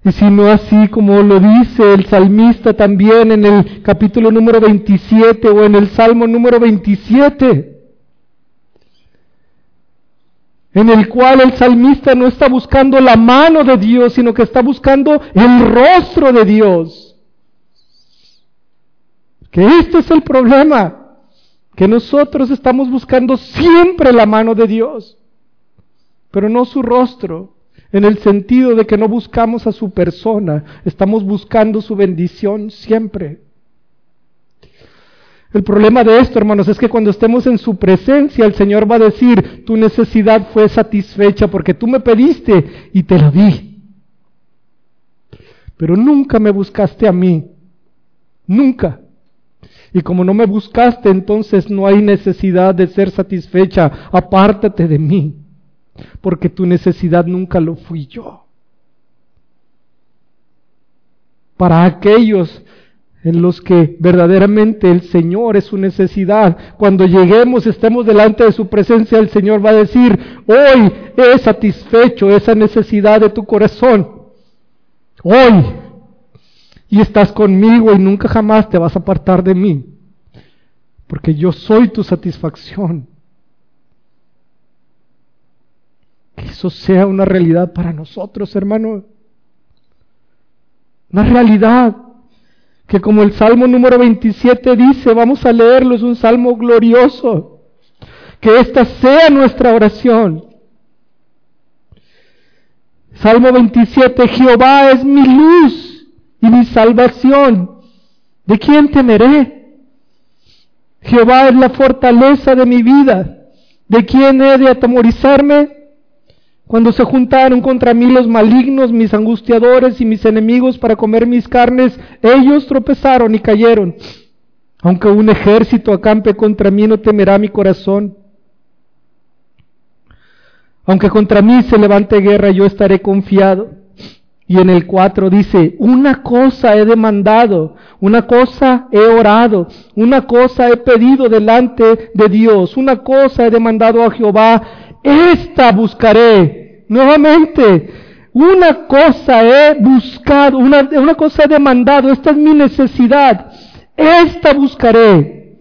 Speaker 1: Y si no así como lo dice el salmista también en el capítulo número 27 o en el salmo número 27, en el cual el salmista no está buscando la mano de Dios, sino que está buscando el rostro de Dios. Que este es el problema, que nosotros estamos buscando siempre la mano de Dios pero no su rostro, en el sentido de que no buscamos a su persona, estamos buscando su bendición siempre. El problema de esto, hermanos, es que cuando estemos en su presencia, el Señor va a decir, tu necesidad fue satisfecha porque tú me pediste y te la di. Pero nunca me buscaste a mí, nunca. Y como no me buscaste, entonces no hay necesidad de ser satisfecha, apártate de mí porque tu necesidad nunca lo fui yo. Para aquellos en los que verdaderamente el Señor es su necesidad. Cuando lleguemos, estemos delante de su presencia, el Señor va a decir, hoy he satisfecho esa necesidad de tu corazón. Hoy. Y estás conmigo y nunca jamás te vas a apartar de mí. Porque yo soy tu satisfacción. Que eso sea una realidad para nosotros, hermano. Una realidad que como el Salmo número 27 dice, vamos a leerlo, es un salmo glorioso. Que esta sea nuestra oración. Salmo 27, Jehová es mi luz y mi salvación. ¿De quién temeré? Jehová es la fortaleza de mi vida. ¿De quién he de atemorizarme? Cuando se juntaron contra mí los malignos, mis angustiadores y mis enemigos para comer mis carnes, ellos tropezaron y cayeron. Aunque un ejército acampe contra mí, no temerá mi corazón. Aunque contra mí se levante guerra, yo estaré confiado. Y en el 4 dice, una cosa he demandado, una cosa he orado, una cosa he pedido delante de Dios, una cosa he demandado a Jehová esta buscaré nuevamente. una cosa he buscado, una, cosa he demandado, esta es mi necesidad, esta buscaré,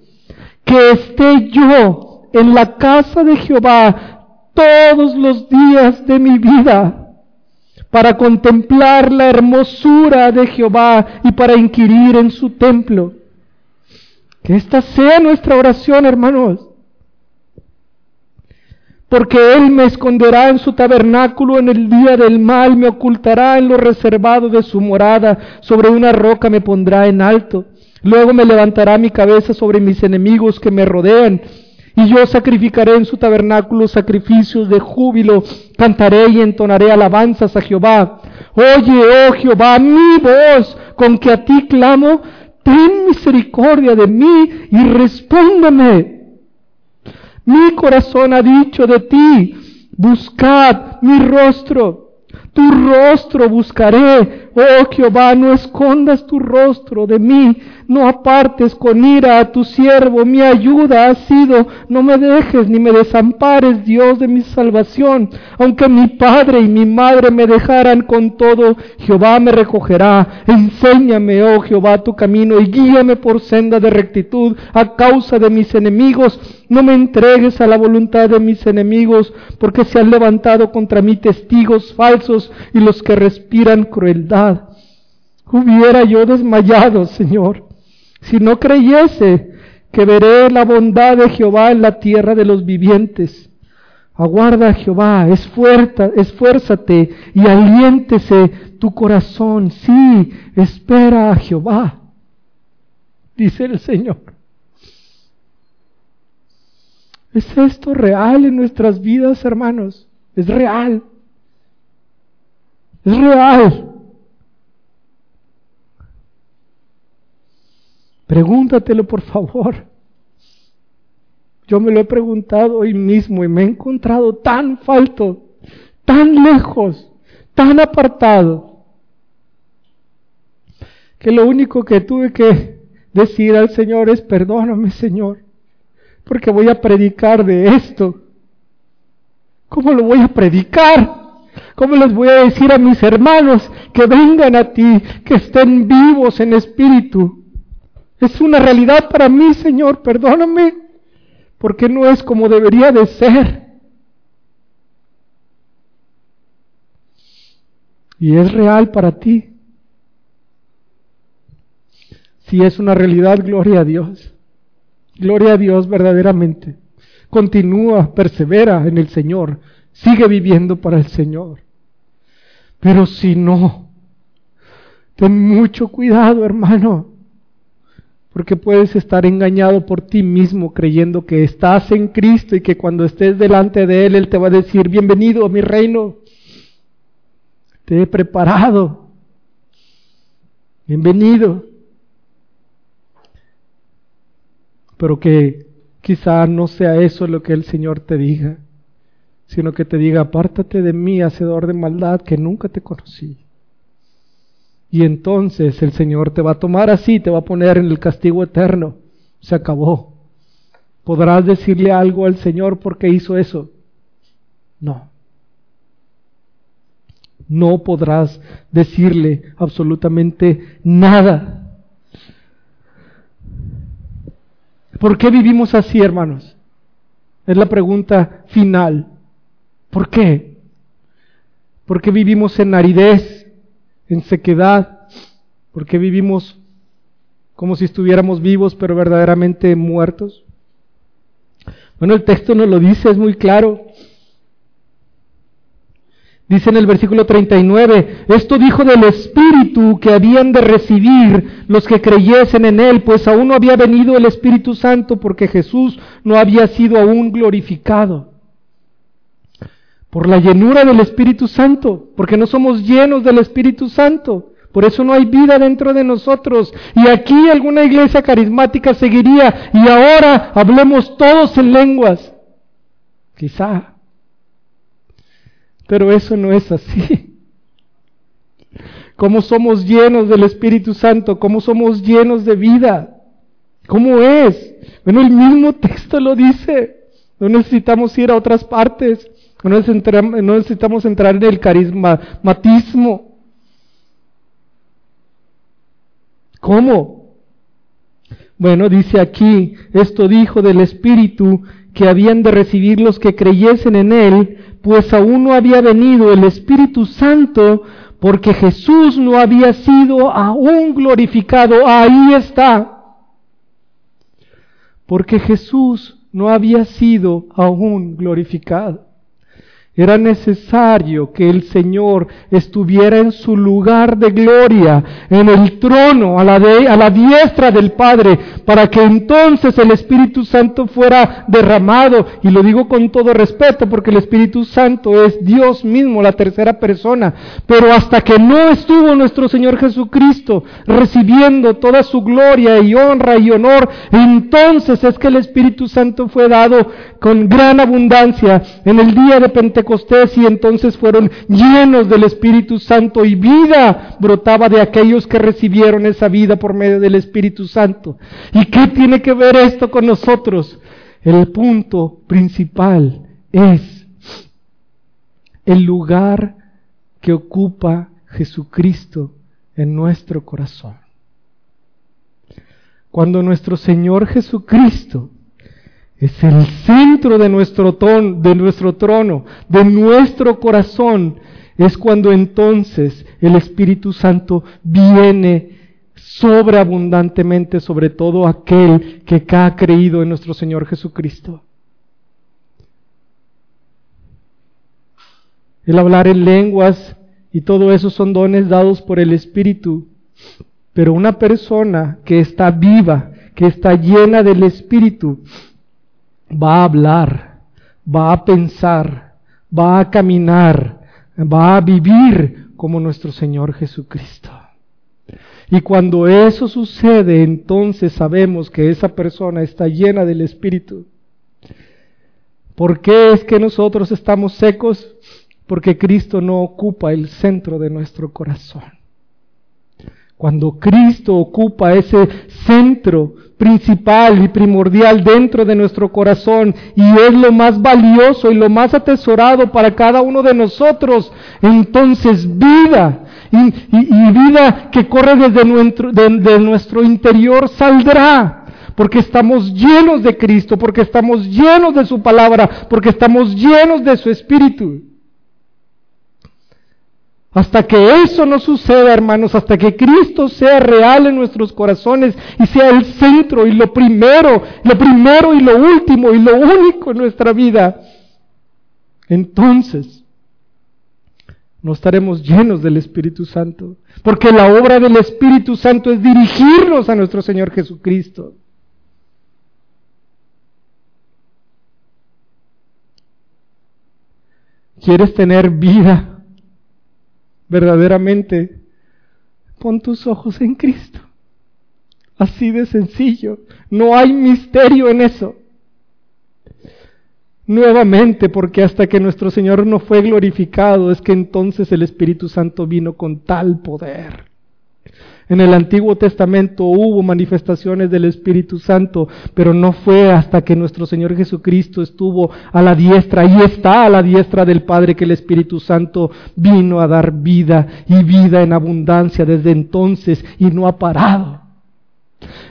Speaker 1: que esté yo en la casa de Jehová todos los días de mi vida para contemplar la hermosura de Jehová y para inquirir en su templo. Que esta sea nuestra oración, hermanos. Porque Él me esconderá en su tabernáculo en el día del mal, me ocultará en lo reservado de su morada, sobre una roca me pondrá en alto. Luego me levantará mi cabeza sobre mis enemigos que me rodean y yo sacrificaré en su tabernáculo sacrificios de júbilo, cantaré y entonaré alabanzas a Jehová. Oye, oh Jehová, mi voz, con que a ti clamo, ten misericordia de mí y respóndeme. Mi corazón ha dicho de ti, buscad mi rostro tu rostro buscaré. Oh Jehová, no escondas tu rostro de mí, no apartes con ira a tu siervo. Mi ayuda ha sido, no me dejes ni me desampares, Dios de mi salvación. Aunque mi padre y mi madre me dejaran con todo, Jehová me recogerá. Enséñame, oh Jehová, tu camino y guíame por senda de rectitud a causa de mis enemigos. No me entregues a la voluntad de mis enemigos, porque se han levantado contra mí testigos falsos y los que respiran crueldad. Hubiera yo desmayado, Señor, si no creyese que veré la bondad de Jehová en la tierra de los vivientes. Aguarda Jehová, esfuérzate y aliéntese tu corazón. Sí, espera a Jehová, dice el Señor. ¿Es esto real en nuestras vidas, hermanos? Es real. Es real. Pregúntatelo, por favor. Yo me lo he preguntado hoy mismo y me he encontrado tan falto, tan lejos, tan apartado, que lo único que tuve que decir al Señor es, perdóname Señor, porque voy a predicar de esto. ¿Cómo lo voy a predicar? ¿Cómo les voy a decir a mis hermanos que vengan a ti, que estén vivos en espíritu? Es una realidad para mí, Señor, perdóname, porque no es como debería de ser. Y es real para ti. Si es una realidad, gloria a Dios. Gloria a Dios verdaderamente. Continúa, persevera en el Señor Sigue viviendo para el Señor. Pero si no, ten mucho cuidado, hermano, porque puedes estar engañado por ti mismo creyendo que estás en Cristo y que cuando estés delante de Él, Él te va a decir, bienvenido a mi reino, te he preparado, bienvenido. Pero que quizá no sea eso lo que el Señor te diga sino que te diga, apártate de mí, hacedor de maldad, que nunca te conocí. Y entonces el Señor te va a tomar así, te va a poner en el castigo eterno. Se acabó. ¿Podrás decirle algo al Señor porque hizo eso? No. No podrás decirle absolutamente nada. ¿Por qué vivimos así, hermanos? Es la pregunta final. ¿Por qué? Porque vivimos en aridez, en sequedad, porque vivimos como si estuviéramos vivos pero verdaderamente muertos. Bueno, el texto nos lo dice, es muy claro. Dice en el versículo 39, esto dijo del Espíritu que habían de recibir los que creyesen en Él, pues aún no había venido el Espíritu Santo porque Jesús no había sido aún glorificado por la llenura del Espíritu Santo, porque no somos llenos del Espíritu Santo. Por eso no hay vida dentro de nosotros. Y aquí alguna iglesia carismática seguiría. Y ahora hablemos todos en lenguas. Quizá. Pero eso no es así. ¿Cómo somos llenos del Espíritu Santo? ¿Cómo somos llenos de vida? ¿Cómo es? Bueno, el mismo texto lo dice. No necesitamos ir a otras partes. No necesitamos entrar en el carismatismo. ¿Cómo? Bueno, dice aquí, esto dijo del Espíritu que habían de recibir los que creyesen en Él, pues aún no había venido el Espíritu Santo, porque Jesús no había sido aún glorificado. Ahí está. Porque Jesús no había sido aún glorificado. Era necesario que el Señor estuviera en su lugar de gloria, en el trono, a la, diestra del Padre, para que entonces el Espíritu Santo fuera derramado. Y lo digo con todo respeto, porque el Espíritu Santo es Dios mismo, la tercera persona. Pero hasta que no estuvo nuestro Señor Jesucristo recibiendo toda su gloria y honra y honor, entonces es que el Espíritu Santo fue dado con gran abundancia en el día de Pentecostés y entonces fueron llenos del Espíritu Santo y vida brotaba de aquellos que recibieron esa vida por medio del Espíritu Santo. ¿Y qué tiene que ver esto con nosotros? El punto principal es el lugar que ocupa Jesucristo en nuestro corazón. Cuando nuestro Señor Jesucristo es el centro de nuestro, de nuestro trono, de nuestro corazón. Es cuando entonces el Espíritu Santo viene sobreabundantemente sobre todo aquel que ha creído en nuestro Señor Jesucristo. El hablar en lenguas y todo eso son dones dados por el Espíritu. Pero una persona que está viva, que está llena del Espíritu, va a hablar, va a pensar, va a caminar, va a vivir como nuestro Señor Jesucristo. Y cuando eso sucede, entonces sabemos que esa persona está llena del Espíritu. ¿Por qué es que nosotros estamos secos? Porque Cristo no ocupa el centro de nuestro corazón. Cuando Cristo ocupa ese centro principal y primordial dentro de nuestro corazón y es lo más valioso y lo más atesorado para cada uno de nosotros, entonces vida y, vida que corre desde nuestro, de nuestro interior saldrá porque estamos llenos de Cristo, porque estamos llenos de su palabra, porque estamos llenos de su espíritu. Hasta que eso no suceda, hermanos, hasta que Cristo sea real en nuestros corazones y sea el centro y lo primero, lo primero y lo último y lo único en nuestra vida, entonces no estaremos llenos del Espíritu Santo. Porque la obra del Espíritu Santo es dirigirnos a nuestro Señor Jesucristo. ¿Quieres tener vida? Verdaderamente, pon tus ojos en Cristo. Así de sencillo. No hay misterio en eso. Nuevamente, porque hasta que nuestro Señor no fue glorificado, es que entonces el Espíritu Santo vino con tal poder. En el Antiguo Testamento hubo manifestaciones del Espíritu Santo, pero no fue hasta que nuestro Señor Jesucristo estuvo a la diestra y está a la diestra del Padre que el Espíritu Santo vino a dar vida y vida en abundancia desde entonces y no ha parado.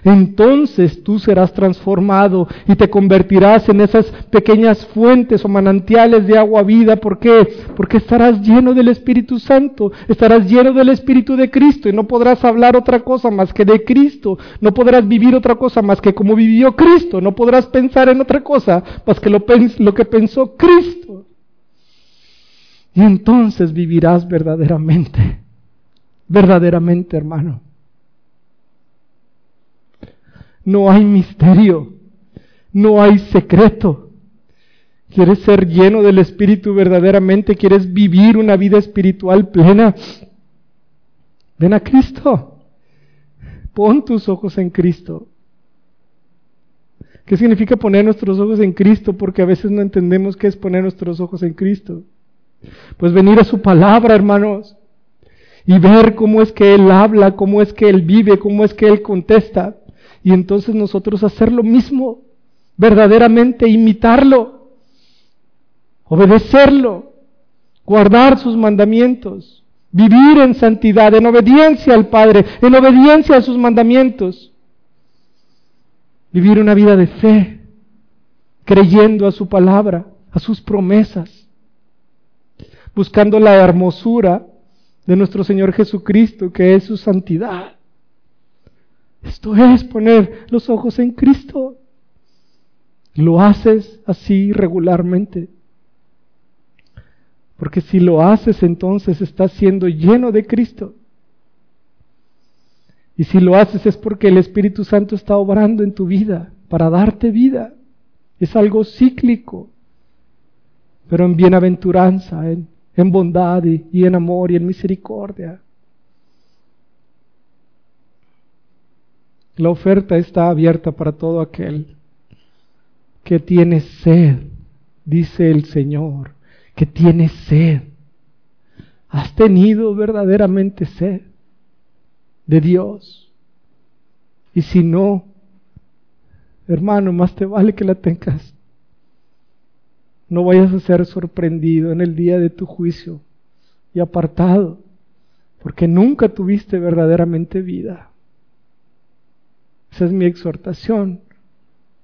Speaker 1: Entonces tú serás transformado y te convertirás en esas pequeñas fuentes o manantiales de agua vida. ¿Por qué? Porque estarás lleno del Espíritu Santo, estarás lleno del Espíritu de Cristo y no podrás hablar otra cosa más que de Cristo, no podrás vivir otra cosa más que como vivió Cristo, no podrás pensar en otra cosa más que lo, lo que pensó Cristo. Y entonces vivirás verdaderamente, verdaderamente hermano. No hay misterio, no hay secreto. ¿Quieres ser lleno del Espíritu verdaderamente? ¿Quieres vivir una vida espiritual plena? Ven a Cristo. Pon tus ojos en Cristo. ¿Qué significa poner nuestros ojos en Cristo? Porque a veces no entendemos qué es poner nuestros ojos en Cristo. Pues venir a su palabra, hermanos, y ver cómo es que Él habla, cómo es que Él vive, cómo es que Él contesta y entonces nosotros hacer lo mismo, verdaderamente imitarlo. obedecerlo, guardar sus mandamientos, vivir en santidad, en obediencia al Padre, en obediencia a sus mandamientos, vivir una vida de fe, creyendo a su palabra, a sus promesas, buscando la hermosura de nuestro Señor Jesucristo, que es su santidad. Esto es poner los ojos en Cristo. Lo haces así regularmente. Porque si lo haces entonces estás siendo lleno de Cristo. Y si lo haces es porque el Espíritu Santo está obrando en tu vida para darte vida. Es algo cíclico, pero en bienaventuranza, en, bondad y en amor y en misericordia. La oferta está abierta para todo aquel que tiene sed, dice el Señor, que tiene sed. ¿Has tenido verdaderamente sed de Dios? Y si no, hermano, más te vale que la tengas. No vayas a ser sorprendido en el día de tu juicio y apartado, porque nunca tuviste verdaderamente vida. Esa es mi exhortación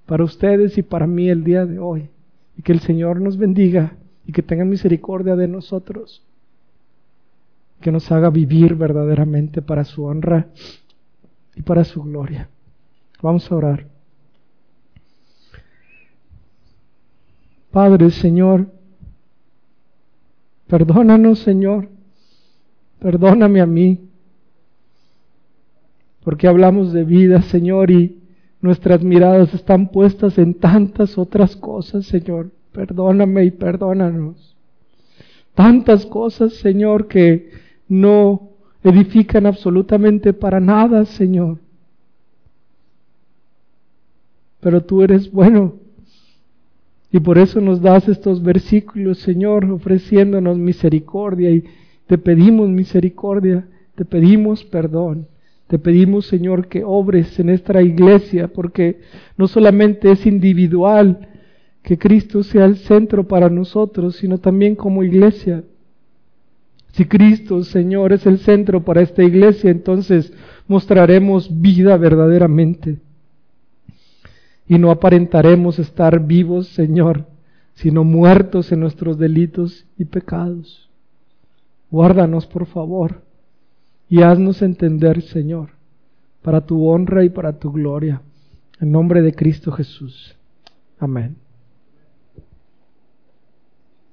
Speaker 1: para ustedes y para mí el día de hoy. Y que el Señor nos bendiga y que tenga misericordia de nosotros. Que nos haga vivir verdaderamente para su honra y para su gloria. Vamos a orar. Padre, Señor, perdónanos, Señor, perdóname a mí porque hablamos de vida, Señor, y nuestras miradas están puestas en tantas otras cosas, Señor. Perdóname y perdónanos. Tantas cosas, Señor, que no edifican absolutamente para nada, Señor. Pero tú eres bueno. Y por eso nos das estos versículos, Señor, ofreciéndonos misericordia y te pedimos misericordia, te pedimos perdón. Te pedimos, Señor, que obres en esta iglesia, porque no solamente es individual que Cristo sea el centro para nosotros, sino también como iglesia. Si Cristo, Señor, es el centro para esta iglesia, entonces mostraremos vida verdaderamente. Y no aparentaremos estar vivos, Señor, sino muertos en nuestros delitos y pecados. Guárdanos, por favor y haznos entender, Señor, para tu honra y para tu gloria. En nombre de Cristo Jesús. Amén.